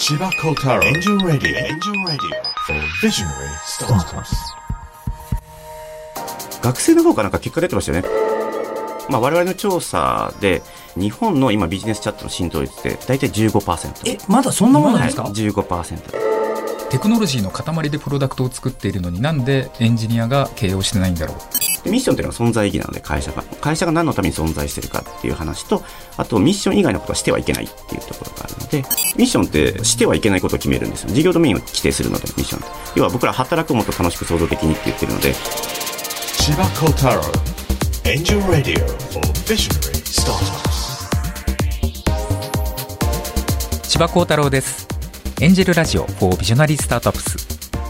千葉幸太郎エンジンラディオエンジンラディオ Visionary Startups 学生の方かなんか結果出てましたよね。まあ、我々の調査で、日本の今ビジネスチャットの浸透率って大体15%。え、まだそんなもんなんですか、はい、15%。テクノロジーの塊でプロダクトを作っているのになんでエンジニアが経営をしてないんだろう？ミッションというのは存在意義なので会社が会社が何のために存在してるかっていう話とあとミッション以外のことはしてはいけないっていうところがあるのでミッションってしてはいけないことを決めるんですよ。事業ドメインを規定するのでミッション要は僕ら働くもっと楽しく創造的にって言ってるので。千葉幸太郎エンジンラディオ for Visionary Startups. 千葉幸太郎です。エンジェルラジオ for ビジョナリースタートアップス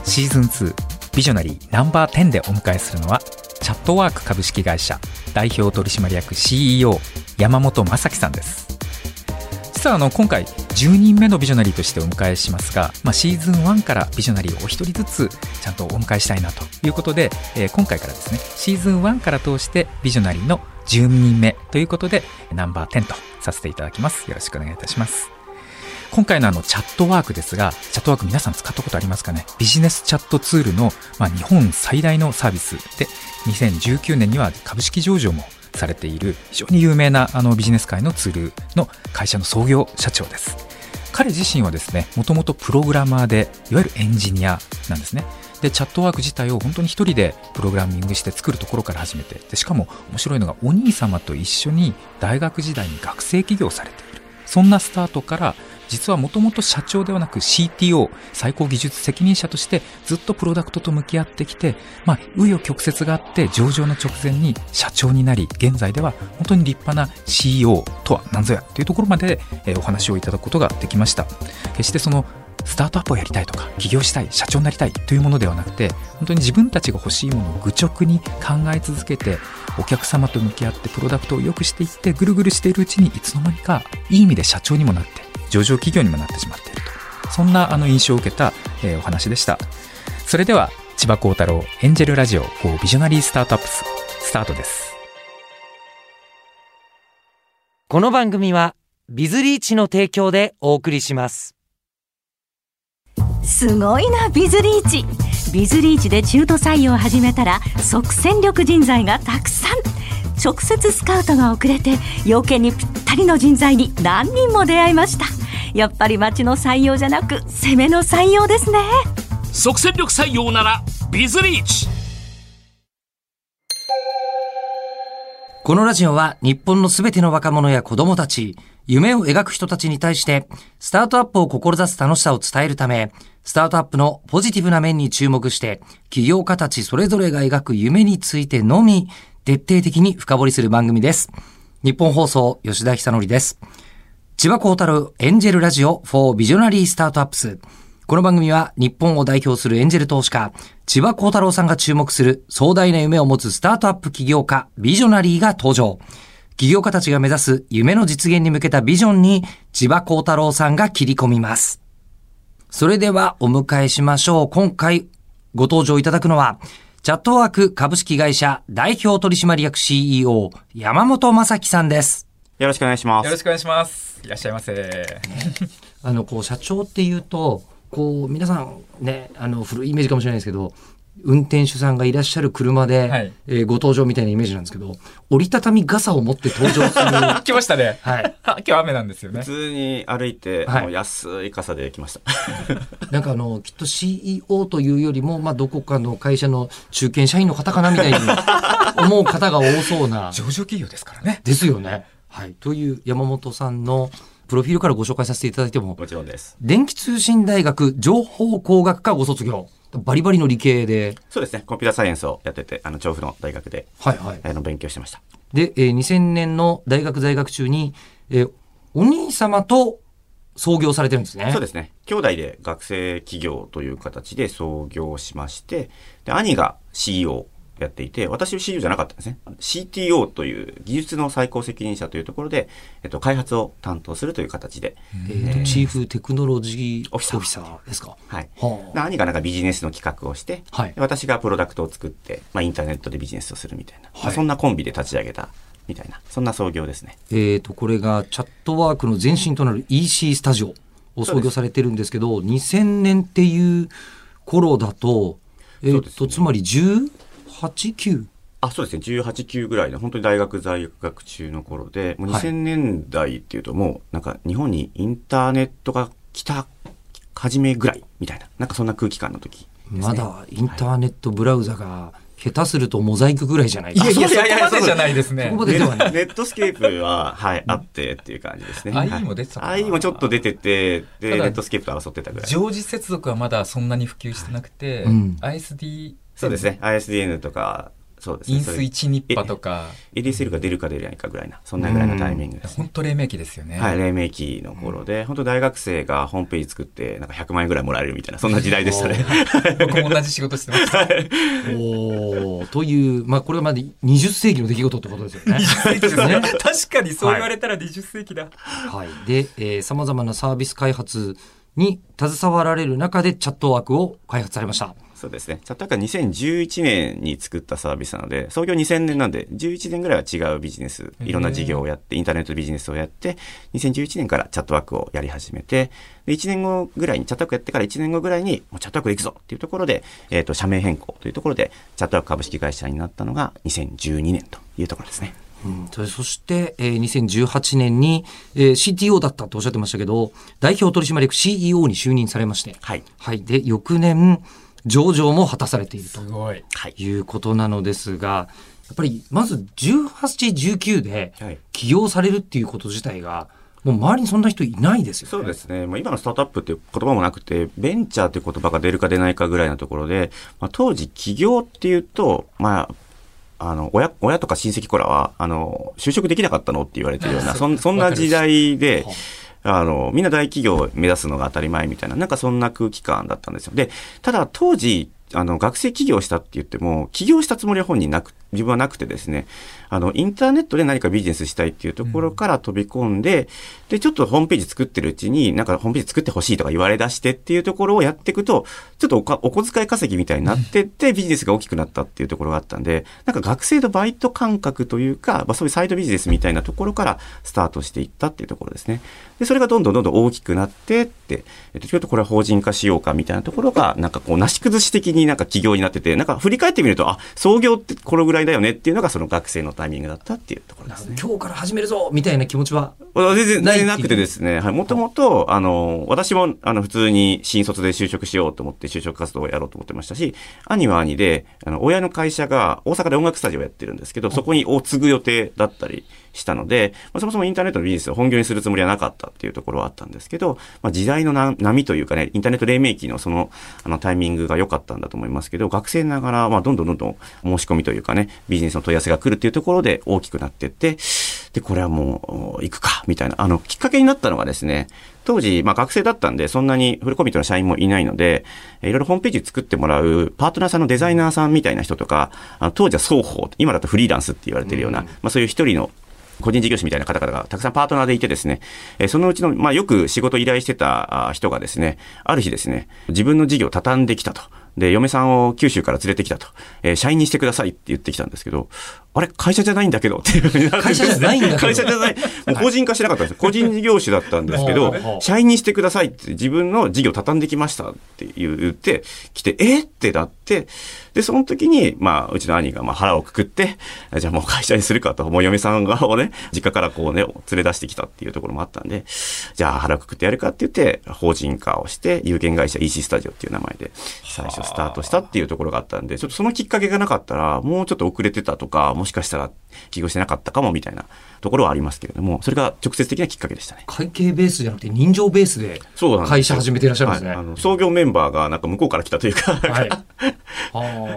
シーズン2ビジョナリーナンバー10でお迎えするのはチャットワーク株式会社代表取締役 CEO 山本正樹さんです。実はあの今回10人目のビジョナリーとしてお迎えしますが、まあ、シーズン1からビジョナリーをお一人ずつちゃんとお迎えしたいなということで、えー今回からですねシーズン1から通してビジョナリーの10人目ということでナンバー10とさせていただきます。よろしくお願いいたします。今回のあのチャットワークですが、チャットワーク皆さん使ったことありますかね？ビジネスチャットツールの、まあ、日本最大のサービスで、2019年には株式上場もされている非常に有名なあのビジネス界のツールの会社の創業社長です。彼自身はですね、もともとプログラマーで、いわゆるエンジニアなんですね。で、チャットワーク自体を本当に一人でプログラミングして作るところから始めて、でしかも面白いのがお兄様と一緒に大学時代に学生起業されている。そんなスタートから実はもともと社長ではなく CTO、最高技術責任者としてずっとプロダクトと向き合ってきて、まあ、紆余曲折があって上場の直前に社長になり、現在では本当に立派な CEO とは何ぞやというところまで、お話をいただくことができました。決してそのスタートアップをやりたいとか起業したい社長になりたいというものではなくて本当に自分たちが欲しいものを愚直に考え続けてお客様と向き合ってプロダクトを良くしていってぐるぐるしているうちにいつの間にかいい意味で社長にもなって上場企業にもなってしまっていると。そんなあの印象を受けた、えーお話でした。それでは千葉幸太郎エンジェルラジオ for ビジョナリースタートアップススタートです。この番組はビズリーチの提供でお送りします。すごいなビズリーチ。ビズリーチで中途採用を始めたら即戦力人材がたくさん。直接スカウトが遅れて要件にぴったりの人材に何人も出会いました。やっぱり町の採用じゃなく攻めの採用ですね。即戦力採用ならビズリーチ。このラジオは日本のすべての若者や子供たち、夢を描く人たちに対して、スタートアップを志す楽しさを伝えるため、スタートアップのポジティブな面に注目して、起業家たちそれぞれが描く夢についてのみ、徹底的に深掘りする番組です。日本放送、吉田久典です。千葉幸太郎エンジェルラジオ for ビジョナリースタートアップス。この番組は日本を代表するエンジェル投資家、千葉幸太郎さんが注目する壮大な夢を持つスタートアップ起業家、ビジョナリーが登場。起業家たちが目指す夢の実現に向けたビジョンに千葉幸太郎さんが切り込みます。それではお迎えしましょう。今回ご登場いただくのは、チャットワーク株式会社代表取締役 CEO 山本正樹さんです。よろしくお願いします。よろしくお願いしますいらっしゃいませ あの、こう、社長っていうと、こう、皆さんね、あの、古いイメージかもしれないですけど、運転手さんがいらっしゃる車で、はいえーご登場みたいなイメージなんですけど、折りたたみ傘を持って登場する。は 来ましたねい。今日雨なんですよね普通に歩いて、はいもう安い傘で来ました。なんかあの、きっと CEO というよりも、まあ、どこかの会社の中堅社員の方かなみたいに思う方が多そうな。上場企業ですからねですよね。はい。という山本さんのプロフィールからご紹介させていただいても、もちろんです。電気通信大学情報工学科ご卒業。バリバリの理系で、そうですね。コンピューターサイエンスをやってて、あの、調布の大学で、はいはい。あの、勉強してました。で、えー2000年の大学在学中に、えーお兄様と創業されてるんですね。そうですね。兄弟で学生企業という形で創業しまして、で、兄が CEO をやっていて、私は CEO じゃなかったんですね。CTO という技術の最高責任者というところで、えっと、開発を担当するという形で、えーとチーフテクノロジーオフィサー。ですか？はい。はで兄がなんかビジネスの企画をして、はい。で私がプロダクトを作って、まあ、インターネットでビジネスをするみたいな、まあはいそんなコンビで立ち上げたみたいな、そんな創業ですね。えーと、これがチャットワークの前身となる EC スタジオをを創業されてるんですけど、2000年っていう頃だと、えーっと、そうですね。つまり18、9? あそうですね18、9ぐらいで本当に大学在学中の頃でもうはい2000年代っていうともうなんか日本にインターネットが来た初めぐらいみたいななんかそんな空気感の時ですねまだインターネットブラウザが下手するとモザイクぐらいじゃない？いやいや、そいやいやいやこまでじゃないですねそこ。までではない。 Netscape は、はい、あってっていう感じですね。IE も出てたかな IE もちょっと出てて、で、 Netscape と争ってたぐらい。常時接続はまだそんなに普及してなくて、うん ISD、そうですね。ISDN とか、そうですね。 INS 1ニッパとか、え ADSL が出るか出ないかぐらいな、そんなぐらいのタイミングですね。本当黎明期ですよね。はい、黎明期の頃で、本当大学生がホームページ作って、なんか100万円ぐらいもらえるみたいな、そんな時代でしたね。僕も同じ仕事してました。おーという、まあ、これまで20世紀の出来事ってことですよね。20世紀ですねね。確かにそう言われたら20世紀だ。はい。で、えー、様々なサービス開発に携わられる中でチャットワークを開発されました。そうですね。チャットワークは2011年に作ったサービスなので、創業2000年なんで、11年ぐらいは違うビジネス、いろんな事業をやって、インターネットビジネスをやって、2011年からチャットワークをやり始めて、で1年後ぐらいに、チャットワークやってから1年後ぐらいに、もうチャットワークで行くぞっていうところで、えっ、と、社名変更というところで、チャットワーク株式会社になったのが2012年というところですね。うん、そして、えー、2018年に、えー CTO だったとおっしゃってましたけど、代表取締役 CEO に就任されまして、はい。はい。で、翌年、上場も果たされているとすごい。うことなのですが、やっぱり、まず18、19ではい起業されるっていうこと自体が、もう周りにそんな人いないですよね。そうですね。まあ、今のスタートアップっていう言葉もなくて、ベンチャーっていう言葉が出るか出ないかぐらいのところで、まあ、当時起業っていうと、まあ、あの、親、親とか親戚子らは、あの、就職できなかったのって言われてるような、そんな時代で、あの、みんな大企業を目指すのが当たり前みたいな、なんかそんな空気感だったんですよ。で、ただ当時、あの、学生起業したって言っても、起業したつもりは本人なく、自分はなくてですね、あの、インターネットで何かビジネスしたいっていうところから飛び込んで、で、ちょっとホームページ作ってるうちに、なんかホームページ作ってほしいとか言われ出してっていうところをやっていくと、ちょっとお小遣い稼ぎみたいになってって、ビジネスが大きくなったっていうところがあったんで、なんか学生のバイト感覚というか、まあそういうサイドビジネスみたいなところからスタートしていったっていうところですね。で、それがどんどんどんどん大きくなってって、えっと、ちょっとこれは法人化しようかみたいなところが、なんかこう、なし崩し的になんか起業になってて、なんか振り返ってみると、あ、創業ってこのぐらいだよねっていうのがその学生のタイミングだったっていうところですね。今日から始めるぞみたいな気持ちは、あ全然、全然なくてですね、はい、もともと、あの、私も、あの、普通に新卒で就職しようと思って就職活動をやろうと思ってましたし、兄は兄で、あの、親の会社が大阪で音楽スタジオをやってるんですけど、そこにを継ぐ予定だったりしたので、まあ、そもそもインターネットのビジネスを本業にするつもりはなかったっていうところはあったんですけど、まあ、時代のな波というかね、インターネット黎明期のその、あの、タイミングが良かったんだと思いますけど、学生ながら、まあ、どんどんどんどん申し込みというかね、ビジネスの問い合わせが来るっていうところで大きくなってって、で、これはもう、行くか、みたいな。あの、きっかけになったのがですね、当時、まあ学生だったんで、そんなにフルコミットの社員もいないので、えいろいろホームページ作ってもらうパートナーさんのデザイナーさんみたいな人とか、あの当時は双方、今だとフリーランスって言われてるような、まあそういう一人の個人事業主みたいな方々がたくさんパートナーでいてですね、えそのうちの、まあよく仕事依頼してた人がですね、ある日ですね、自分の事業を畳んできたと。で、嫁さんを九州から連れてきたと。えー社員にしてくださいって言ってきたんですけど、あれ会社じゃないんだけど。っていうふうになって会社じゃないんだけど。会社じゃない。もう法人化してなかったんです。よ。個人事業主だったんですけど社員にしてくださいって自分の事業畳んできましたって言って来て、え？ってなって、で、その時に、まあ、うちの兄がまあ腹をくくって、じゃあもう会社にするかと、もう嫁さんがをね、実家からこうね、連れ出してきたっていうところもあったんで、じゃあ腹をくくってやるかって言って、法人化をして、有限会社 EC スタジオっていう名前で最初スタートしたっていうところがあったんで、ちょっとそのきっかけがなかったら、もうちょっと遅れてたとか、もしかしたら起業してなかったかもみたいなところはありますけれども、それが直接的なきっかけでしたね。会計ベースじゃなくて人情ベースで会社始めていらっしゃるんですね。はいあの創業メンバーがなんか向こうから来たというか、はい。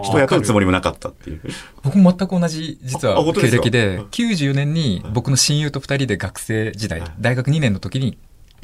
人を雇うつもりもなかったっていう。僕も全く同じ、実は経歴で、94年に僕の親友と二人で学生時代、大学2年の時に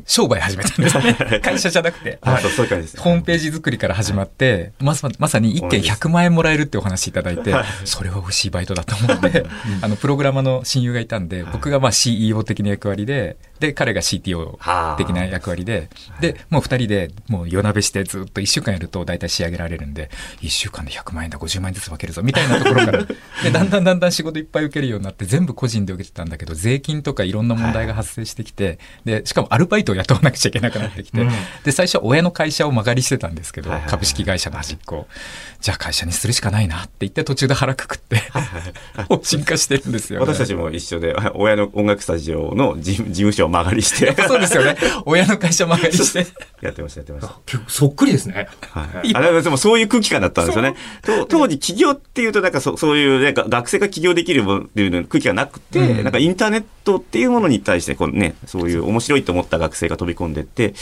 商売始めたんですね。会社じゃなくて。あそうそういう感じですね。ホームページ作りから始まって、まさまさに1件100万円もらえるってお話いただいて、それは欲しいバイトだと思って、あの、プログラマーの親友がいたんで、僕がまあ CEO 的な役割で、で、彼が CTO 的な役割で、で、もう2人でもう夜鍋してずっと1週間やると大体仕上げられるんで、1週間で100万円だ、50万円ずつ分けるぞ、みたいなところから、で、だんだんだんだん仕事いっぱい受けるようになって、全部個人で受けてたんだけど、税金とかいろんな問題が発生してきて、で、しかもアルバイト人を雇わなくちゃいけなくなってきて、うんで、最初親の会社を間借りしてたんですけど、はいはいはい株式会社の端っこ。じゃあ会社にするしかないなって言って途中で腹くくって、法人化してるんですよ、ね。私たちも一緒で、親の音楽スタジオの事務事務所を曲がりして。そうですよね。親の会社間借りして。やってました、やってました。結構そっくりですね。はい。あれでもそういう空気感だったんですよね。と当時起業っていうとなんかそそういうなんか学生が起業できるっていうの空気がなくて、うんなんかインターネットっていうものに対してこうね、そういう面白いと思った学生が飛び込んでって、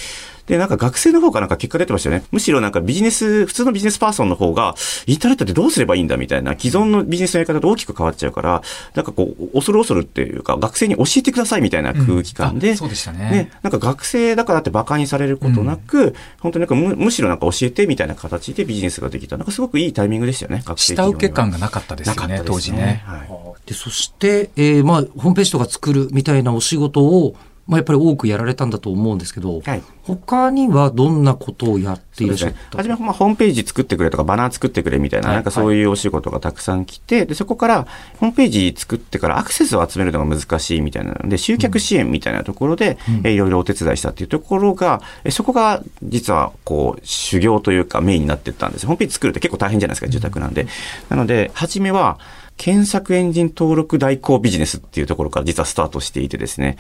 で、なんか学生の方からなんか結果出てましたよね。むしろなんかビジネス、普通のビジネスパーソンの方が、インターネットってどうすればいいんだみたいな、既存のビジネスのやり方と大きく変わっちゃうから、なんかこう、恐る恐るっていうか、学生に教えてくださいみたいな空気感で、うんあそうでしたね。ね、なんか学生だからって馬鹿にされることなく、本当になんかむむしろなんか教えてみたいな形でビジネスができた。なんかすごくいいタイミングでしたよね、学生下請け感ががなかったですよね、なかったです当時ね。はい。で、そして、えーまあ、ホームページとか作るみたいなお仕事を、まあ、やっぱり多くやられたんだと思うんですけど、はい他にはどんなことをやっていらっしゃっね。た初めはまあホームページ作ってくれとか、バナー作ってくれみたいな、はいなんかそういうお仕事がたくさん来て、で、そこから、ホームページ作ってからアクセスを集めるのが難しいみたいなので、集客支援みたいなところで、えーいろいろお手伝いしたっていうところが、えーそこが実はこう、修行というかメインになってったんです。ホームページ作るって結構大変じゃないですか、住宅なんで。なので、初めは、検索エンジン登録代行ビジネスっていうところから実はスタートしていてですね、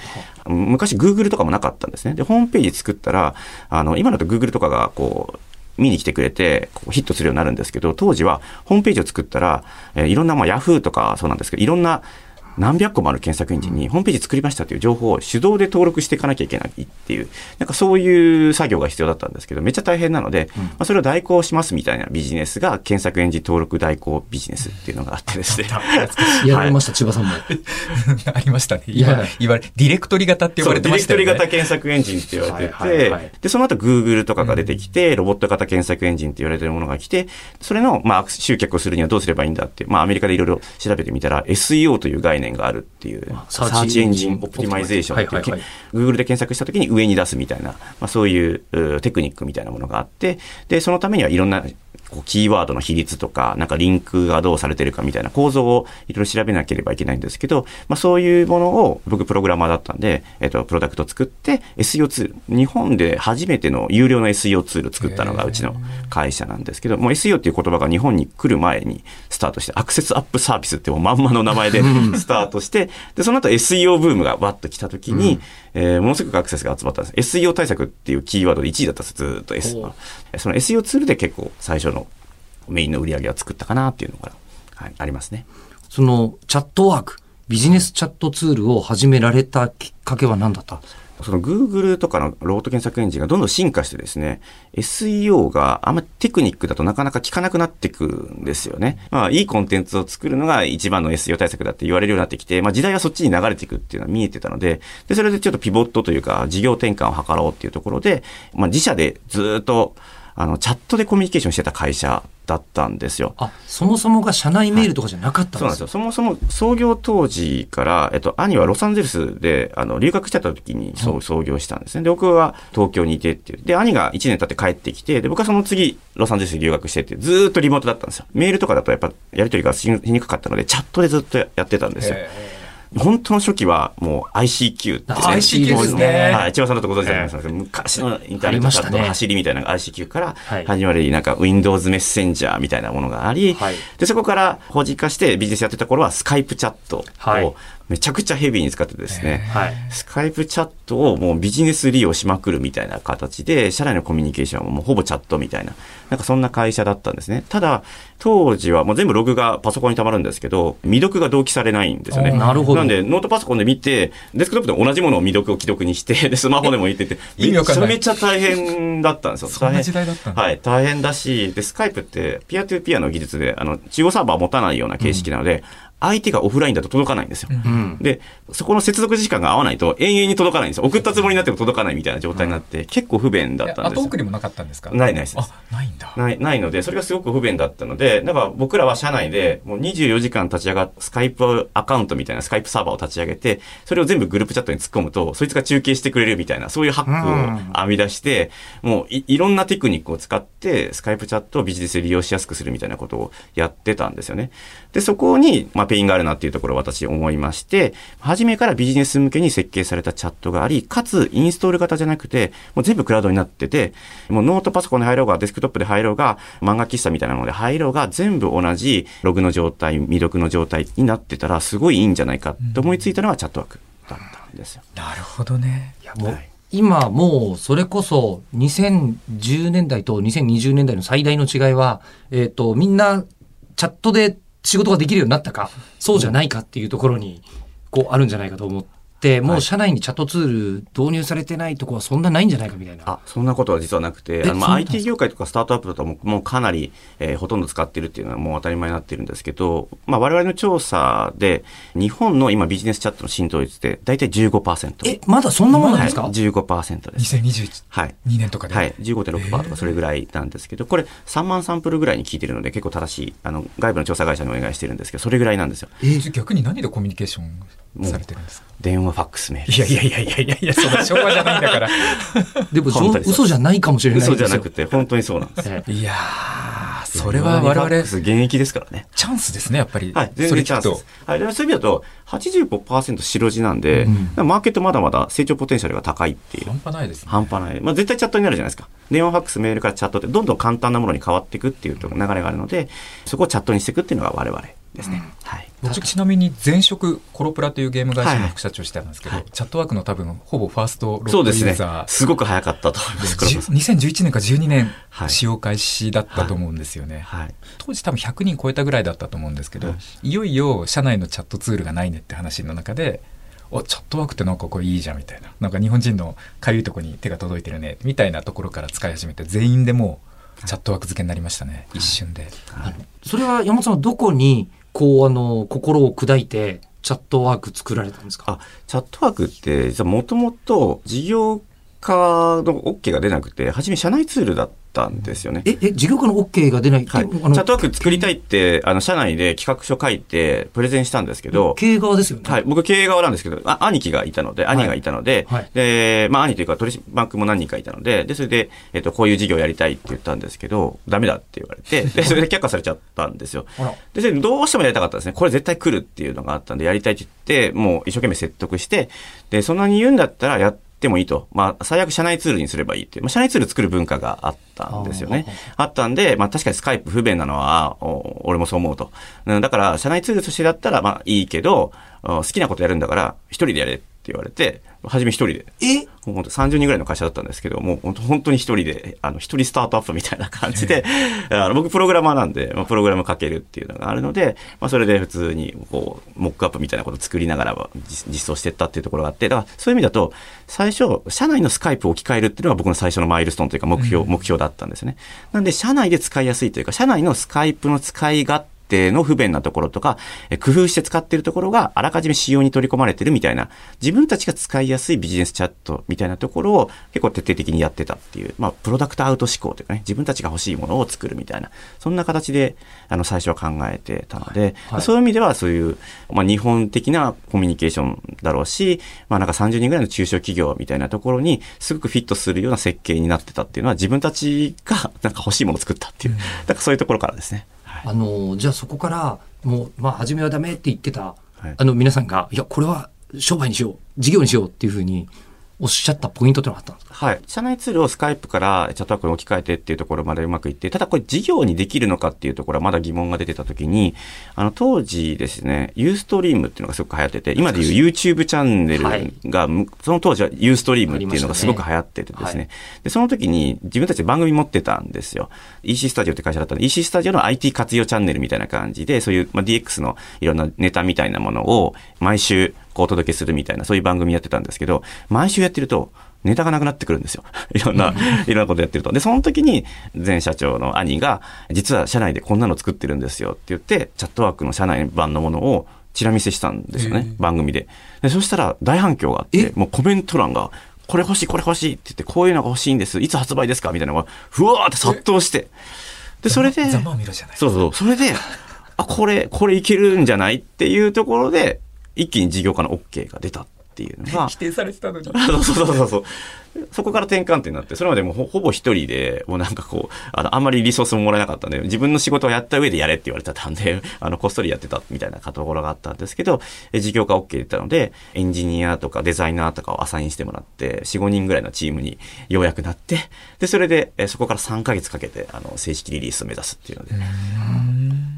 昔 Google とかもなかったんですね。で、ホームページ作ったら、あの、今だと Google とかがこう、見に来てくれて、ヒットするようになるんですけど、当時はホームページを作ったら、えーいろんな、まあ、Yahoo とかそうなんですけど、いろんな何百個もある検索エンジンにホームページ作りましたという情報を手動で登録していかなきゃいけないっていう、なんかそういう作業が必要だったんですけど、めっちゃ大変なので、まあ、それを代行しますみたいなビジネスが検索エンジン登録代行ビジネスっていうのがあってですね。やられました、千葉さんも。ありましたね。いや今言われ、ディレクトリ型って呼ばれてましたよね。ディレクトリ型検索エンジンって言われてて、はいはいはいで、その後 Google とかが出てきて、ロボット型検索エンジンって言われてるものが来て、それの、まあ、集客をするにはどうすればいいんだって、まあ、アメリカでいろいろ調べてみたら、SEO という概念があるっていう、サ Search Engine Optimization っていう、はいはいはい。Google で検索した時に上に出すみたいな、まあ、そういううテクニックみたいなものがあって、で、そのためにはいろんなこうキーワードの比率とか、なんかリンクがどうされてるかみたいな構造をいろいろ調べなければいけないんですけど、まあそういうものを僕プログラマーだったんで、えっと、プロダクトを作って SEO ツール、日本で初めての有料の SEO ツールを作ったのがうちの会社なんですけど、もう SEO っていう言葉が日本に来る前にスタートして、アクセスアップサービスってもうまんまの名前で スタートして、で、その後 SEO ブームがバッと来た時に、えーものすごくアクセスが集まったんです。SEO 対策っていうキーワードで1位だったんです、ずーっと S その SEO ツールで結構最初のメインの売り上げは作ったかなっていうのが、はい、ありますね。その、チャットワーク、ビジネスチャットツールを始められたきっかけは何だった？その Google とかのロボット検索エンジンがどんどん進化してですね、SEO があんまテクニックだとなかなか効かなくなってくるんですよね。まあ、いいコンテンツを作るのが一番の SEO 対策だって言われるようになってきて、まあ、時代はそっちに流れていくっていうのは見えてたので、で、それでちょっとピボットというか、事業転換を図ろうっていうところで、まあ、自社でずっと、あの、チャットでコミュニケーションしてた会社だったんですよ。あ、そもそもが社内メールとかじゃなかったんでよ。そうなんですすよ。そもそも創業当時から、えっと、兄はロサンゼルスで、あの、留学してた時に、そう、創業したんですね。で、僕は東京にいてっていう。で、兄が1年経って帰ってきて、で、僕はその次、ロサンゼルスに留学してってずーっとリモートだったんですよ。メールとかだとやっぱ、やりとりがしにくかったので、チャットでずっとやってたんですよ。本当の初期はもう ICQ って、あ ICQ ですね。はい。千葉さんだとご存知だと思いますけど、昔のインターネットチャットの走りみたいな ICQ からはい。始まり、なんか Windows メッセンジャーみたいなものがあり、はい。で、そこから法人化してビジネスやってた頃はスカイプチャットはい。をめちゃくちゃヘビーに使ってですね、はい。スカイプチャットをもうビジネス利用しまくるみたいな形で、社内のコミュニケーションももうほぼチャットみたいな、なんかそんな会社だったんですね。ただ、当時はもう全部ログがパソコンに溜まるんですけど、未読が同期されないんですよね。なるほどなんで、ノートパソコンで見て、デスクトップで同じものを未読を既読にして、で、スマホでも見てて、意味わかんないめちゃめちゃ大変だったんですよ。そんな大変時代だったはい、大変だし、で、スカイプって、ピアトゥーピアの技術で、あの、中央サーバーを持たないような形式なので、相手がオフラインだと届かないんですよ。うん。で、そこの接続時間が合わないと永遠に届かないんですよ。送ったつもりになっても届かないみたいな状態になって、結構不便だったんですよ後送。りもなかったんですか？ないないですあ、ないんだ。ない、ないので、それがすごく不便だったので、だから僕らは社内でもう24時間立ち上がっ Skype アカウントみたいな Skype サーバーを立ち上げて、それを全部グループチャットに突っ込むと、そいつが中継してくれるみたいな、そういうハックを編み出して、もういいろんなテクニックを使って、 Skype チャットをビジネスで利用しやすくするみたいなことをやってたんですよね。で、そこに、まあペインがあるなっていうところを私思いまして、初めからビジネス向けに設計されたチャットがあり、かつインストール型じゃなくて、もう全部クラウドになってて、もうノートパソコンで入ろうが、デスクトップで入ろうが、漫画喫茶みたいなので入ろうが、全部同じログの状態、未読の状態になってたら、すごいいいんじゃないかと思いついたのがチャットワークだったんですよ。なるほどね。いやもうはい今もうそれこそ2010年代と2020年代の最大の違いは、えっ、と、みんなチャットで仕事ができるようになったか、そうじゃないかっていうところに、こうあるんじゃないかと思って、もう社内にチャットツール導入されてないとこはそんなないんじゃないかみたいな。あ、そんなことは実はなくて、あのまあ IT 業界とかスタートアップだともうもうかなり、えーほとんど使ってるっていうのはもう当たり前になってるんですけど、まあ我々の調査で、日本の今ビジネスチャットの浸透率って大体15%。え、まだそんなもんなんですか、はい、15%です。2021はい。年とかで。はい。15.6%とかそれぐらいなんですけど、これ3万サンプルぐらいに聞いてるので結構正しい、あの、外部の調査会社にお願いしてるんですけど、それぐらいなんですよ。逆に何でコミュニケーションされてるんですか？電話、ファックス、メール。いやいやいやいやいやいや、そんな昭和じゃないんだから。でも、嘘じゃないかもしれないです嘘よ。じゃなくて、本当にそうなんです。ええいやー、それは我々、電話ファックス現役ですからね。チャンスですね、やっぱり。はい、全然チャンスです。はい、でもそういう意味だと、85%白地なんで、マーケットまだまだ成長ポテンシャルが高いっていう。半端ないですね。半端ない。まあ、絶対チャットになるじゃないですか。電話、ファックス、メールからチャットってどんどん簡単なものに変わっていくっていう流れがあるので、そこをチャットにしていくっていうのが我々ですね。はい。僕ちなみに前職コロプラというゲーム会社の副社長してたんですけど、はい。チャットワークの多分ほぼファーストロッそうですね。トユーザ。ーすごく早かったと思います。黒じ田さん2011年か12年はい。使用開始だったと思うんですよね、はい。当時多分100人超えたぐらいだったと思うんですけど、、はい。よいよ社内のチャットツールがないねって話の中でおチャットワークってなんかこれいいじゃんみたいな。なんか日本人のかゆいとこに手が届いてるね。みたいなところから使い始めて全員でもうチャットワーク付けになりましたね。一瞬で、それは山本さんはどこに、こう、あの、心を砕いて、チャットワーク作られたんですか？あ、チャットワークって、実はもともと事業化の OK が出なくて、初め社内ツールだったんですよね。え、え、事業家の OK が出ない、はい。チャットワーク作りたいって、あの、社内で企画書書いて、プレゼンしたんですけど、経営側ですよね。はい。僕、経営側なんですけど、あ兄貴がいたので、兄がいたので、はいで、まあ、兄というか、取締役も何人かいたので、で、それで、えっと、こういう事業やりたいって言ったんですけど、ダメだって言われて、で、それで却下されちゃったんですよ。で、それでどうしてもやりたかったんですね。これ絶対来るっていうのがあったんで、やりたいって言って、もう一生懸命説得して、で、そんなに言うんだったらやってもいいと。まあ、最悪社内ツールにすればいいっていう。まあ、社内ツール作る文化があったんですよね。あったんで、まあ、確かにスカイプ不便なのは、お俺もそう思うと。うんだから、社内ツールとしてだったら、まあ、いいけど、お好きなことやるんだから、一人でやれって言われて、初め一人で。え？本当30人ぐらいの会社だったんですけど、もう本当に一人で、あの、一人スタートアップみたいな感じで、あの僕プログラマーなんで、まあ、プログラム書けるっていうのがあるので、まあ、それで普通に、こう、モックアップみたいなことを作りながら実実装していったっていうところがあって、だからそういう意味だと、最初、社内のスカイプを置き換えるっていうのが僕の最初のマイルストーンというか目標、目標だったんですね。なんで、社内で使いやすいというか、社内のスカイプの使い勝手手の不便なところとか、え工夫して使っているところがあらかじめ仕様に取り込まれてるみたいな、自分たちが使いやすいビジネスチャットみたいなところを結構徹底的にやってたっていう、まあ、プロダクトアウト思考というかね、自分たちが欲しいものを作るみたいな、そんな形で、あの、最初は考えてたので、はいそういう意味ではそういう、まあ、日本的なコミュニケーションだろうし、まあ、なんか30人ぐらいの中小企業みたいなところに、すごくフィットするような設計になってたっていうのは、自分たちがなんか欲しいものを作ったっていう、なんかそういうところからですね。はい。あの、じゃあそこから、もう、まあ、初めはダメって言ってた、はい。あの、皆さんが、いや、これは商売にしよう、事業にしようっていうふうにおっしゃったポイントってのがあったんですか？はい。社内ツールをスカイプからチャットワークに置き換えてっていうところまでうまくいって、ただこれ事業にできるのかっていうところはまだ疑問が出てた時に、あの当時ですね、ユーストリームっていうのがすごく流行ってて、今でいう YouTube チャンネルが、むその当時はユーストリームっていうのがすごく流行っててですね、で、その時に自分たちで番組持ってたんですよ。EC スタジオって会社だったんで、EC スタジオの IT 活用チャンネルみたいな感じで、そういう、まあ、DX のいろんなネタみたいなものを毎週こうお届けするみたいな、そういう番組やってたんですけど、毎週やってると、ネタがなくなってくるんですよ。いろんな、いろんなことやってると。で、その時に、前社長の兄が、実は社内でこんなの作ってるんですよって言って、チャットワークの社内版のものをチラ見せしたんですよね、番組で。で、そしたら大反響があって、もうコメント欄が、これ欲しい、これ欲しいって言って、こういうのが欲しいんです。いつ発売ですか？みたいなのが、ふわーって殺到して。で、それで。そうそう。それで、あ、これ、これいけるんじゃない？っていうところで、一気に事業家の OK が出たっていうのが否、定されてたのに。そうそうそう。そう。そこから転換点になって、それまでもうほほぼ一人で、もうなんかこう、あの、あんまりリソースももらえなかったんで、自分の仕事をやった上でやれって言われてたんで、あの、こっそりやってたみたいなところがあったんですけど、え事業化 OK 言ったので、エンジニアとかデザイナーとかをアサインしてもらって、4、5人ぐらいのチームにようやくなって、で、それで、えそこから3ヶ月かけて、あの、正式リリースを目指すっていうので、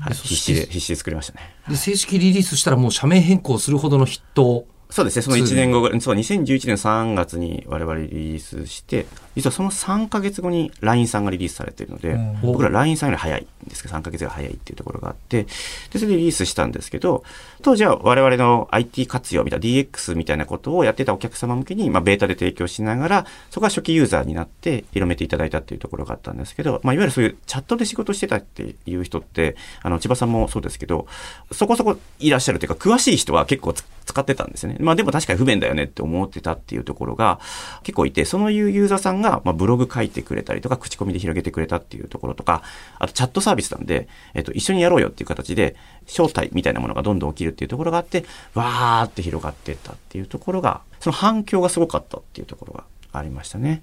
はい、必死で、必死で作りましたね。で、正式リリースしたらもう社名変更するほどのヒット。そうですね、その1年後ぐらい、そう、2011年3月に我々リリースして、実はその3ヶ月後に LINE さんがリリースされているので、うん僕ら LINE さんより早いんですけど、3ヶ月が早いっていうところがあって、で、それでリリースしたんですけど、当時は我々の IT 活用みたいな DX みたいなことをやってたお客様向けに、まあ、ベータで提供しながら、そこが初期ユーザーになって広めていただいたっていうところがあったんですけど、まあ、いわゆるそういうチャットで仕事してたっていう人って、あの、千葉さんもそうですけど、そこそこいらっしゃるというか、詳しい人は結構つ使ってたんですよね。まあでも確かに不便だよねって思ってたっていうところが結構いて、そのいうユーザーさんが、まあ、ブログ書いてくれたりとか、口コミで広げてくれたっていうところとか、あとチャットサービスなんで、えっと、一緒にやろうよっていう形で、招待みたいなものがどんどん起きるっていうところがあって、わーって広がっていったっていうところが、その反響がすごかったっていうところがありましたね。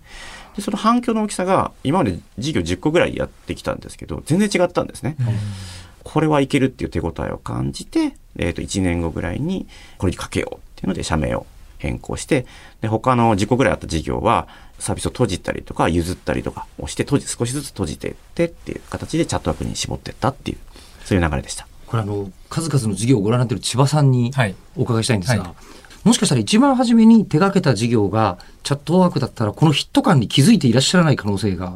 で、その反響の大きさが、今まで事業10個ぐらいやってきたんですけど、全然違ったんですね。これはいけるっていう手応えを感じて、えっ、と、1年後ぐらいに、これにかけようっていうので、社名を変更して、で、他の10個ぐらいあった事業は、サービスを閉じたりとか、譲ったりとかをして、閉じ、少しずつ閉じていってっていう形でチャットワークに絞っていったっていう、そういう流れでした。これあの、数々の事業をご覧になっている千葉さんにはいお伺いしたいんですが、はいもしかしたら一番初めに手掛けた事業がチャットワークだったら、このヒット感に気づいていらっしゃらない可能性が。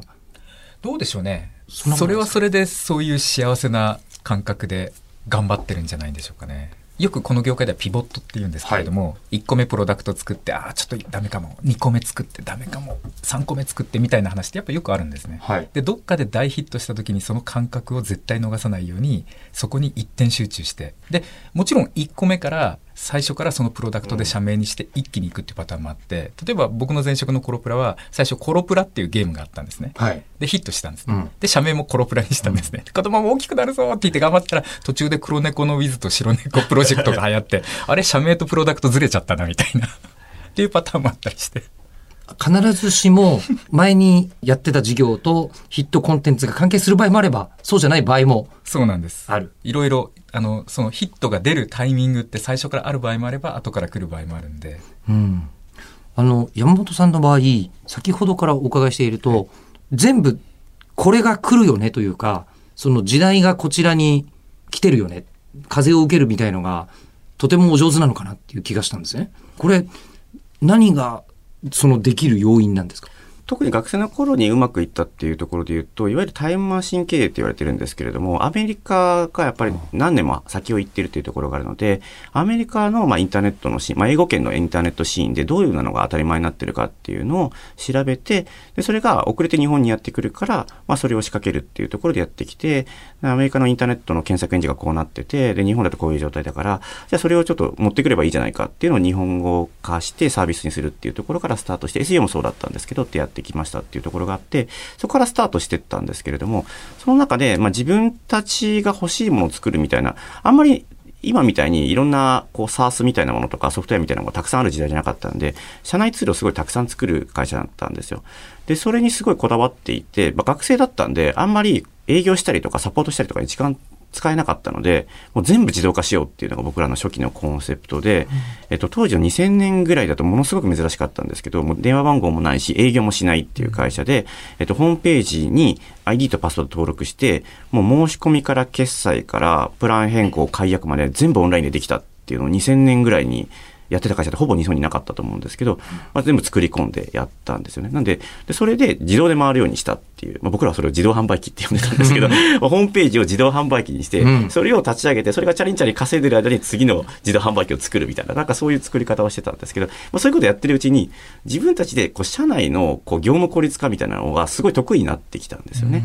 どうでしょうね。それはそれでそういう幸せな感覚で頑張ってるんじゃないんでしょうかね。よくこの業界ではピボットって言うんですけれども、1個目プロダクト作って、ああ、ちょっとダメかも。2個目作ってダメかも。3個目作ってみたいな話ってやっぱよくあるんですね。はいで、どっかで大ヒットした時にその感覚を絶対逃さないように、そこに一点集中して。で、もちろん1個目から、最初からそのプロダクトで社名にして一気に行くっていうパターンもあって、例えば僕の前職のコロプラは、最初コロプラっていうゲームがあったんですね。はい。で、ヒットしたんですね。うんで、社名もコロプラにしたんですね。子供も大きくなるぞって言って頑張ったら、途中で黒猫のウィズと白猫プロジェクトが流行って、あれ、社名とプロダクトずれちゃったな、みたいな。っていうパターンもあったりして。必ずしも前にやってた事業とヒットコンテンツが関係する場合もあれば、そうじゃない場合もそうなんです。ある。いろいろ、あの、そのヒットが出るタイミングって最初からある場合もあれば、後から来る場合もあるんで。うん。あの、山本さんの場合、先ほどからお伺いしていると、全部これが来るよねというか、その時代がこちらに来てるよね。風を受けるみたいのが、とてもお上手なのかなっていう気がしたんですね。これ、何がそのできる要因なんですか？特に学生の頃にうまくいったっていうところで言うと、いわゆるタイムマシン経営って言われてるんですけれども、アメリカがやっぱり何年も先を行っているというところがあるので、アメリカのまあインターネットのシーン、まあ、英語圏のインターネットシーンでどういうのが当たり前になってるかっていうのを調べて、でそれが遅れて日本にやってくるから、まあ、それを仕掛けるっていうところでやってきて、アメリカのインターネットの検索エンジンがこうなってて、で、日本だとこういう状態だから、じゃあそれをちょっと持ってくればいいじゃないかっていうのを日本語化してサービスにするっていうところからスタートして、SEO もそうだったんですけどってやってきましたっていうところがあって、そこからスタートしてったんですけれども、その中で、まあ自分たちが欲しいものを作るみたいな、あんまり今みたいにいろんなこう SARS みたいなものとかソフトウェアみたいなのがたくさんある時代じゃなかったんで、社内ツールをすごいたくさん作る会社だったんですよ。で、それにすごいこだわっていて、まあ、学生だったんで、あんまり営業したりとかサポートしたりとかに時間使えなかったので、もう全部自動化しようっていうのが僕らの初期のコンセプトで、えっと、当時の2000年ぐらいだとものすごく珍しかったんですけど、もう電話番号もないし、営業もしないっていう会社で、えっと、ホームページに ID とパスワード登録して、もう申し込みから決済からプラン変更、解約まで全部オンラインでできたっていうのを2000年ぐらいにやってた会社ってほぼ日本になかったと思うんですけど、まあ、全部作り込んでやったんですよね。なんで、でそれで自動で回るようにしたっていう、まあ、僕らはそれを自動販売機って呼んでたんですけど、まあホームページを自動販売機にして、うんそれを立ち上げて、それがチャリンチャリン稼いでる間に次の自動販売機を作るみたいな、なんかそういう作り方をしてたんですけど、まあ、そういうことやってるうちに、自分たちでこう社内のこう業務効率化みたいなのがすごい得意になってきたんですよね。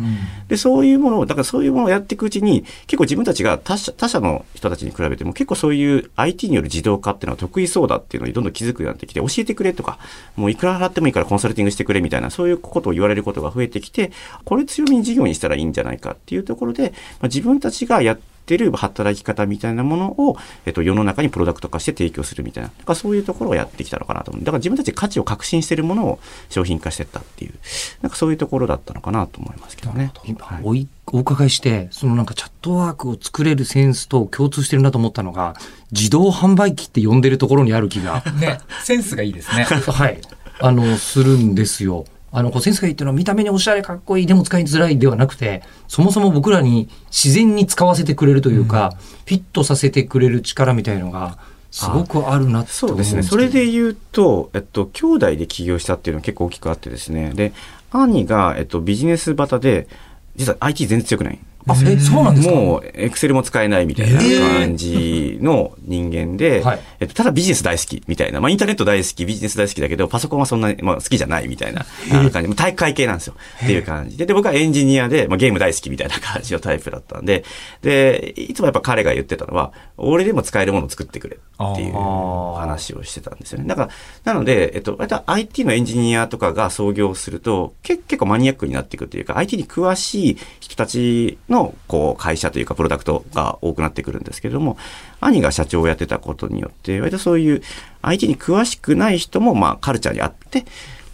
で、そういうものを、だからそういうものをやっていくうちに、結構自分たちが他社他社の人たちに比べても結構そういう IT による自動化っていうのは得意そうだっていうのにどんどん気づくようになってきて、教えてくれとか、もういくら払ってもいいからコンサルティングしてくれみたいな、そういうことを言われることが増えてきて、これ強みに事業にしたらいいんじゃないかっていうところで、まあ、自分たちがやってってる働き方みたいなものを、えっと、世の中にプロダクト化して提供するみたいな、だからそういうところをやってきたのかなと思う。だから自分たちで価値を確信しているものを商品化していったっていう、なんかそういうところだったのかなと思いますけどね。今はいおいお伺いして、そのなんかチャットワークを作れるセンスと共通してるなと思ったのが、自動販売機って呼んでるところにある気が、ね、センスがいいですね。はい、あの、するんですよ。あの、こうセンスがいいっていうのは見た目におしゃれかっこいいでも使いづらいではなくて、そもそも僕らに自然に使わせてくれるというか、フィットさせてくれる力みたいのが、すごくあるなって思そううんですね。それで言うと、えっと、兄弟で起業したっていうのは結構大きくあってですね。で、兄が、えっと、ビジネスバタで、実は IT 全然強くない。あ、え、そうなんですか？もう、エクセルも使えないみたいな感じの人間で、はい。えっと、ただビジネス大好きみたいな、まあ、インターネット大好き、ビジネス大好きだけど、パソコンはそんなに、まあ、好きじゃないみたいなあ感じ、もう体育会系なんですよ。っていう感じ。で、で、僕はエンジニアで、まあ、ゲーム大好きみたいな感じのタイプだったんで、で、いつもやっぱ彼が言ってたのは、俺でも使えるものを作ってくれっていう話をしてたんですよね。だから、なので、えっと、IT のエンジニアとかが創業すると、け結構マニアックになっていくというか、IT に詳しい人たちの、のこう、会社というか、プロダクトが多くなってくるんですけれども、兄が社長をやってたことによって、割とそういう IT に詳しくない人も、まあ、カルチャーにあって、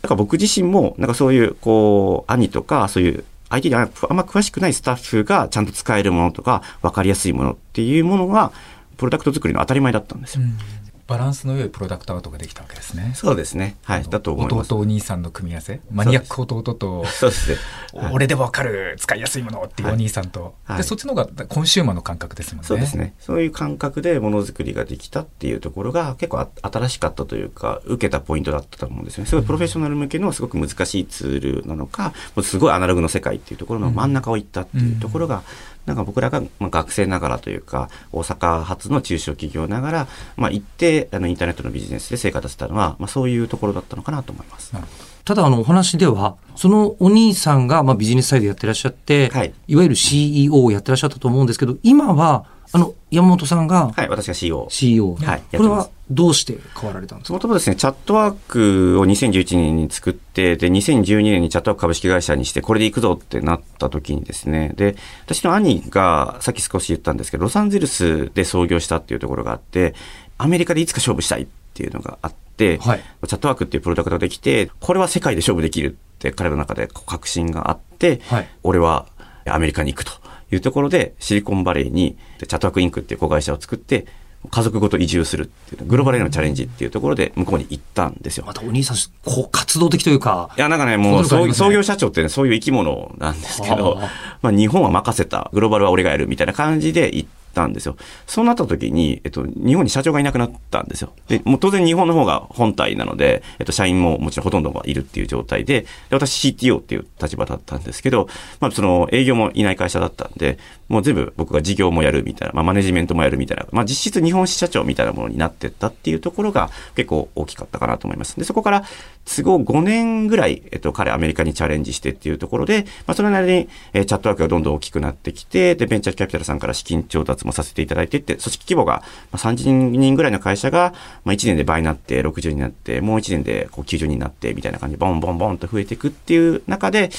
だから僕自身も、なんかそういう、こう、兄とか、そういう IT にあんま詳しくないスタッフがちゃんと使えるものとか、わかりやすいものっていうものが、プロダクト作りの当たり前だったんですよ。バランスの良いプロダクトアートができたわけですね。そうですね。はい。だと思います。弟お兄さんの組み合わせマニアック弟と、そうですね。はい俺でもわかる使いやすいものっていうお兄さんと、はいでそっちの方がコンシューマーの感覚ですもんね。そうですね。そういう感覚でものづくりができたっていうところが結構あ新しかったというか、受けたポイントだったと思うんですよね。すごいプロフェッショナル向けのすごく難しいツールなのか、もうすごいアナログの世界っていうところの真ん中を行ったっていうところが、なんか僕らがまあ学生ながらというか、大阪発の中小企業ながら、まあ行って、あのインターネットのビジネスで成果出せたのは、まあそういうところだったのかなと思います。ただあのお話では、そのお兄さんがまあビジネスサイドやってらっしゃって、はいいわゆる CEO をやってらっしゃったと思うんですけど、今は、あの、山本さんがはい、私が CEO。CEO。はいやってますこれはどうして変わられたんですか？そもともですね、チャットワークを2011年に作って、で、2012年にチャットワーク株式会社にして、これで行くぞってなった時にですね、で、私の兄が、さっき少し言ったんですけど、ロサンゼルスで創業したっていうところがあって、アメリカでいつか勝負したいっていうのがあって、はい。チャットワークっていうプロダクトができて、これは世界で勝負できるって彼の中で確信があって、はい。俺はアメリカに行くというところで、シリコンバレーにチャットワークインクっていう子会社を作って、家族ごと移住するっていう、グローバルへのチャレンジっていうところで向こうに行ったんですよ。またお兄さん、こう活動的というか、いや、なんかね、もうね。創業社長ってね、そういう生き物なんですけどはあ、まあ日本は任せた、グローバルは俺がやるみたいな感じで行ったんですよ。そうなった時に、えっと、日本に社長がいなくなったんですよ。で、もう当然日本の方が本体なので、えっと、社員ももちろんほとんどがいるっていう状態で、で私 CTO っていう立場だったんですけど、まあその営業もいない会社だったんで、もう全部僕が事業もやるみたいな、まあマネジメントもやるみたいな、まあ実質日本支社長みたいなものになってったっていうところが結構大きかったかなと思います。で、そこから都合5年ぐらい、えっと、彼アメリカにチャレンジしてっていうところで、まあそれなりに、えーチャットワークがどんどん大きくなってきて、で、ベンチャーキャピタルさんから資金調達もさせていただいてって、組織規模がまあ30人ぐらいの会社が、まあ1年で倍になって、60になって、もう1年でこう90になって、みたいな感じで、ボンボンボンと増えていくっていう中で、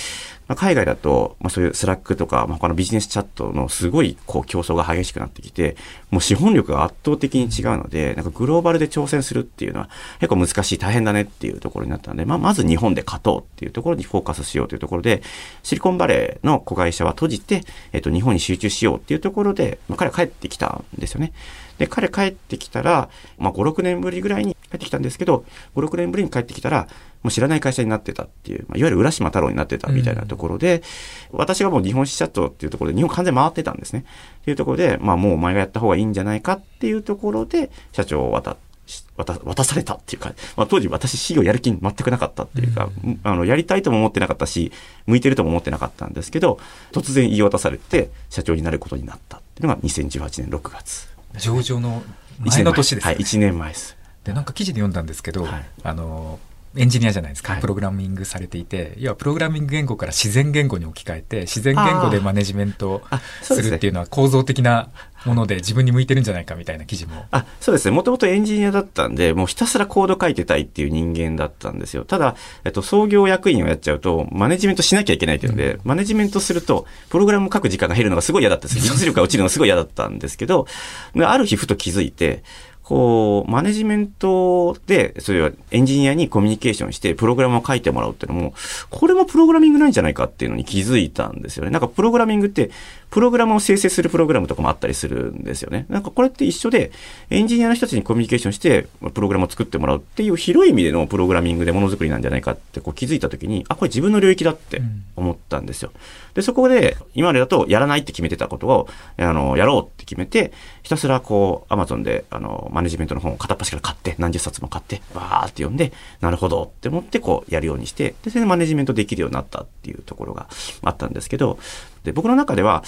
まあ、海外だと、まあ、そういう Slack とか、まあ、他のビジネスチャットのすごいこう競争が激しくなってきて、もう資本力が圧倒的に違うので、なんかグローバルで挑戦するっていうのは結構難しい、大変だねっていうところになったので、まあ、まず日本で勝とうっていうところにフォーカスしようというところで、シリコンバレーの子会社は閉じて、えっと、日本に集中しようっていうところで、まあ、彼は帰ってきたんですよね。で、彼帰ってきたら、まあ、5、6年ぶりぐらいに帰ってきたんですけど、5、6年ぶりに帰ってきたら、もう知らない会社になってたっていう、まあ、いわゆる浦島太郎になってたみたいなところで、私がもう日本支社長っていうところで、日本完全に回ってたんですね。っていうところで、まあ、もうお前がやった方がいいんじゃないかっていうところで、社長を渡し渡渡されたっていうか、まあ、当時私 C をやる気全くなかったっていうか、あの、やりたいとも思ってなかったし、向いてるとも思ってなかったんですけど、突然言い渡されて、社長になることになったっていうのが2018年6月。上場の前の年ですよはい、ね。1年前です。で、なんか記事で読んだんですけど、はいあの、エンジニアじゃないですか、はいプログラミングされていて要はプログラミング言語から自然言語に置き換えて自然言語でマネジメントするっていうのは構造的なもので自分に向いてるんじゃないかみたいな記事もあ、そうですね。もともとエンジニアだったんで、もうひたすらコード書いてたいっていう人間だったんですよ。ただ、えっと、創業役員をやっちゃうと、マネジメントしなきゃいけないっていうので、マネジメントすると、プログラムを書く時間が減るのがすごい嫌だったんですよ。技術力が落ちるのがすごい嫌だったんですけど、である日ふと気づいて、こう、マネジメントで、それはエンジニアにコミュニケーションして、プログラムを書いてもらうっていうのも、これもプログラミングなんじゃないかっていうのに気づいたんですよね。なんかプログラミングって、プログラムを生成するプログラムとかもあったりするんですよね。なんかこれって一緒で、エンジニアの人たちにコミュニケーションして、プログラムを作ってもらうっていう広い意味でのプログラミングでものづくりなんじゃないかってこう気づいたときに、あ、これ自分の領域だって思ったんですよ。で、そこで、今までだとやらないって決めてたことを、あの、やろうって決めて、ひたすらこう、アマゾンで、あの、マネジメントの本を片っ端から買って、何十冊も買って、バーって読んで、なるほどって思って、こう、やるようにして、で、それでマネジメントできるようになったっていうところがあったんですけど、で、僕の中では、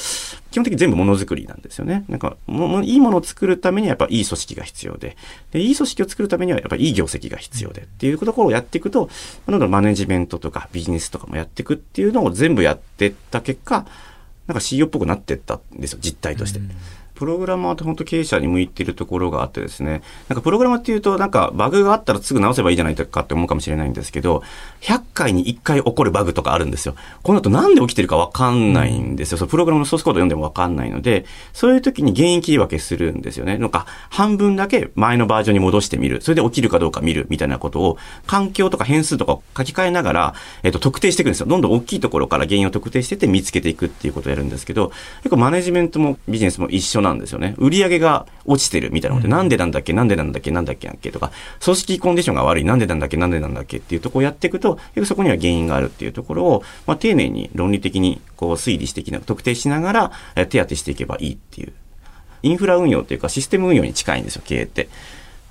基本的に全部ものづくりなんですよね。なんか、ももいいものを作るためにはやっぱいい組織が必要で、で、いい組織を作るためにはやっぱいい業績が必要でっていうところをやっていくと、どんどんマネジメントとかビジネスとかもやっていくっていうのを全部やってった結果、なんか CEO っぽくなってったんですよ、実態として。プログラマーって本当経営者に向いてるところがあってですね、なんかプログラマーっていうと、なんかバグがあったらすぐ直せばいいじゃないかって思うかもしれないんですけど、100回に1回起こるバグとかあるんですよ。この後なんで起きてるかわかんないんですよ。そのプログラムのソースコード読んでもわかんないので、そういう時に原因切り分けするんですよね。なんか半分だけ前のバージョンに戻してみる。それで起きるかどうか見るみたいなことを、環境とか変数とか書き換えながら、えっと、特定していくんですよ。どんどん大きいところから原因を特定してって見つけていくっていうことをやるんですけど、結構マネジメントもビジネスも一緒なんですよね。売り上げが落ちてるみたいなことで、なんでなんだっけ、なんでなんだっけ、なんだっけ、なんだっけとか、組織コンディションが悪い、なんでなんだっけ、なんでなんだっけっていうところをやっていくと、そこには原因があるっていうところを、まあ、丁寧に論理的にこう推理してきな特定しながら、え手当てしていけばいいっていう。インフラ運用っていうかシステム運用に近いんですよ、経営って。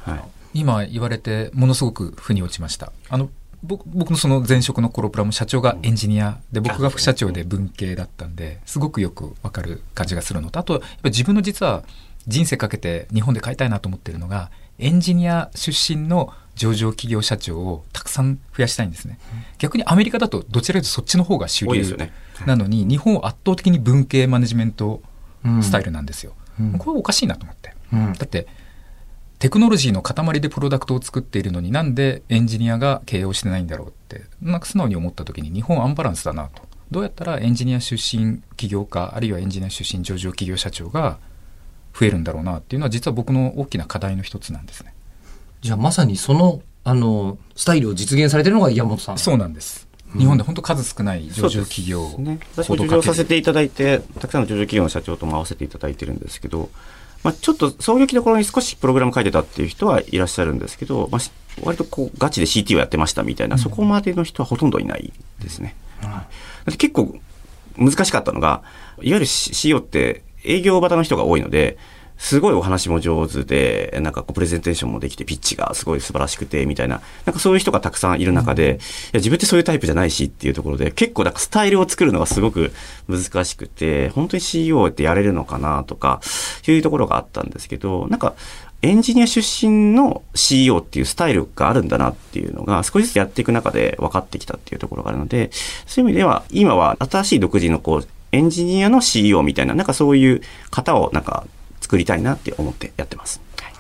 はい。今言われてものすごく腑に落ちましたあの僕僕のその前職のコロプラも社長がエンジニアで僕が副社長で文系だったんですごくよくわかる感じがするのとあとやっぱ自分の実は人生かけて日本で変えたいなと思ってるのがエンジニア出身の上場企業社長をたくさん増やしたいんですね、逆にアメリカだとどちらかというとそっちの方が主流なのに日本は圧倒的に文系マネジメントスタイルなんですよ、これおかしいなと思って、うん。だってテクノロジーの塊でプロダクトを作っているのになんでエンジニアが経営をしてないんだろうって。なんか素直に思った時に日本アンバランスだなと。どうやったらエンジニア出身起業家あるいはエンジニア出身上場企業社長が増えるんだろうなっていうのは実は僕の大きな課題の一つなんですね。じゃあまさにその、あの、スタイルを実現されてるのが山本さん。そうなんです。日本で本当数少ない上場企業そうですね、私も上場させていただいて、たくさんの上場企業の社長とも合わせていただいてるんですけど、まあ、ちょっと創業期の頃に少しプログラム書いてたっていう人はいらっしゃるんですけど、まあ、し割とこうガチで CT をやってましたみたいな、そこまでの人はほとんどいないですね。はいだって結構難しかったのが、いわゆる CEO って営業型の人が多いので、すごいお話も上手で、なんかこうプレゼンテーションもできて、ピッチがすごい素晴らしくて、みたいな、なんかそういう人がたくさんいる中で、いや自分ってそういうタイプじゃないしっていうところで、結構なんかスタイルを作るのがすごく難しくて、本当に CEO ってやれるのかなとか、いうところがあったんですけど、なんか、エンジニア出身の CEO っていうスタイルがあるんだなっていうのが少しずつやっていく中で分かってきたっていうところがあるので、そういう意味では今は新しい独自のこう、エンジニアの CEO みたいな、なんかそういう方をなんか作りたいなって思ってやってます。はい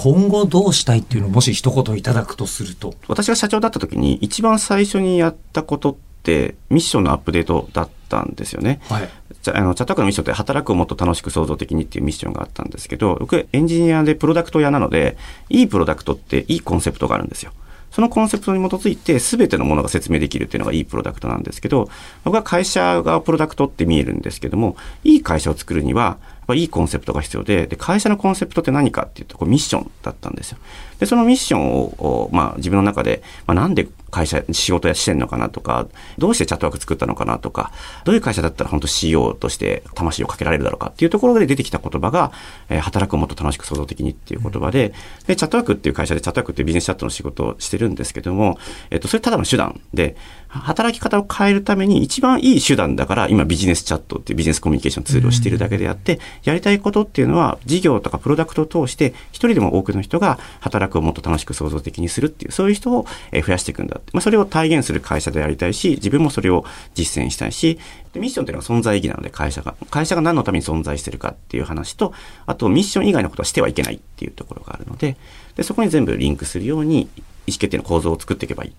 今後どうしたいっていうのをもし一言いただくとすると。私が社長だった時に一番最初にやったことってミッションのアップデートだったんですよね。はい。あのチャットワークのミッションって働くをもっと楽しく創造的にっていうミッションがあったんですけど、僕エンジニアでプロダクト屋なので、いいプロダクトっていいコンセプトがあるんですよ。そのコンセプトに基づいて全てのものが説明できるっていうのがいいプロダクトなんですけど、僕は会社がプロダクトって見えるんですけども、いい会社を作るには、ぱいいコンセプトが必要で、で、会社のコンセプトって何かっていうと、こうミッションだったんですよ。で、そのミッションを、まあ自分の中で、まあなんで会社、仕事やしてんのかなとか、どうしてチャットワーク作ったのかなとか、どういう会社だったら本当 CEO として魂をかけられるだろうかっていうところで出てきた言葉が、えー働くをもっと楽しく創造的にっていう言葉で、で、チャットワークっていう会社でチャットワークってビジネスチャットの仕事をしてるんですけども、えっと、それただの手段で、働き方を変えるために一番いい手段だから今ビジネスチャットっていうビジネスコミュニケーションツールをしているだけであって、やりたいことっていうのは事業とかプロダクトを通して一人でも多くの人が働くをもっと楽しく創造的にするっていうそういう人をえー増やしていくんだって、まあ、それを体現する会社でありたいし自分もそれを実践したいしでミッションっていうのは存在意義なので会社が会社が何のために存在してるかっていう話とあとミッション以外のことはしてはいけないっていうところがあるのででそこに全部リンクするように意思決定の構造を作っていけばいい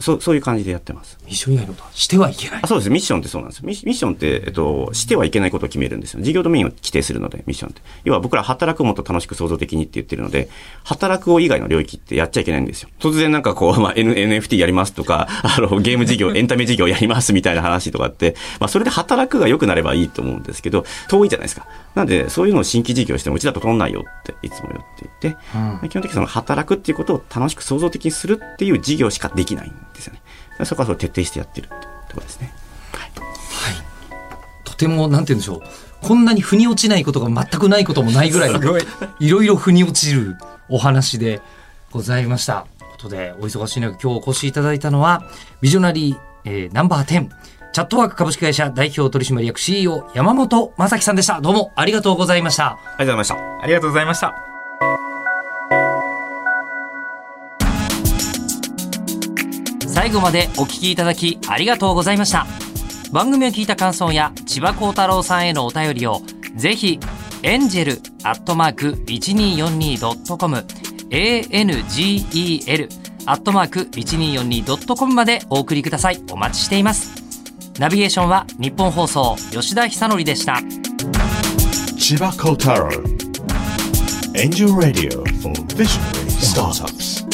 そうそういう感じでやってます。ミッション以外のことはしてはいけないあ。そうです。ミッションってそうなんですミッミッションって、えっと、してはいけないことを決めるんですよ。事業ドメインを規定するので、ミッションって。要は僕ら働くをもっと楽しく創造的にって言ってるので、働くを以外の領域ってやっちゃいけないんですよ。突然なんかこう、まあ、N、NFT やりますとか、あの、ゲーム事業、エンタメ事業やりますみたいな話とかって、まあ、それで働くが良くなればいいと思うんですけど、遠いじゃないですか。なんで、そういうのを新規事業してもうちだと取んないよっていつも言っていて、基本的にその働くっていうことを楽しく創造的にするっていう事業しかできないんですよね。そこはそれを徹底してやってるっていうところですね。はい。とても、なんて言うんでしょう。こんなに腑に落ちないことが全くないこともないぐらい、いろいろ腑に落ちるお話でございました。ことで、お忙しい中、今日お越しいただいたのは、ビジョナリー、えーナンバー10、チャットワーク株式会社代表取締役 CEO 山本正樹さんでした。どうもありがとうございました。ありがとうございました。ありがとうございました。後までお聞きいただきありがとうございました番組を聞いた感想や千葉幸太郎さんへのお便りをぜひエンジェルアットマーク 1242.com angel アットマーク 1242.com までお送りくださいお待ちしていますナビゲーションは日本放送吉田久典でした Chiba Kotaro. Angel Radio for Visionary Startups.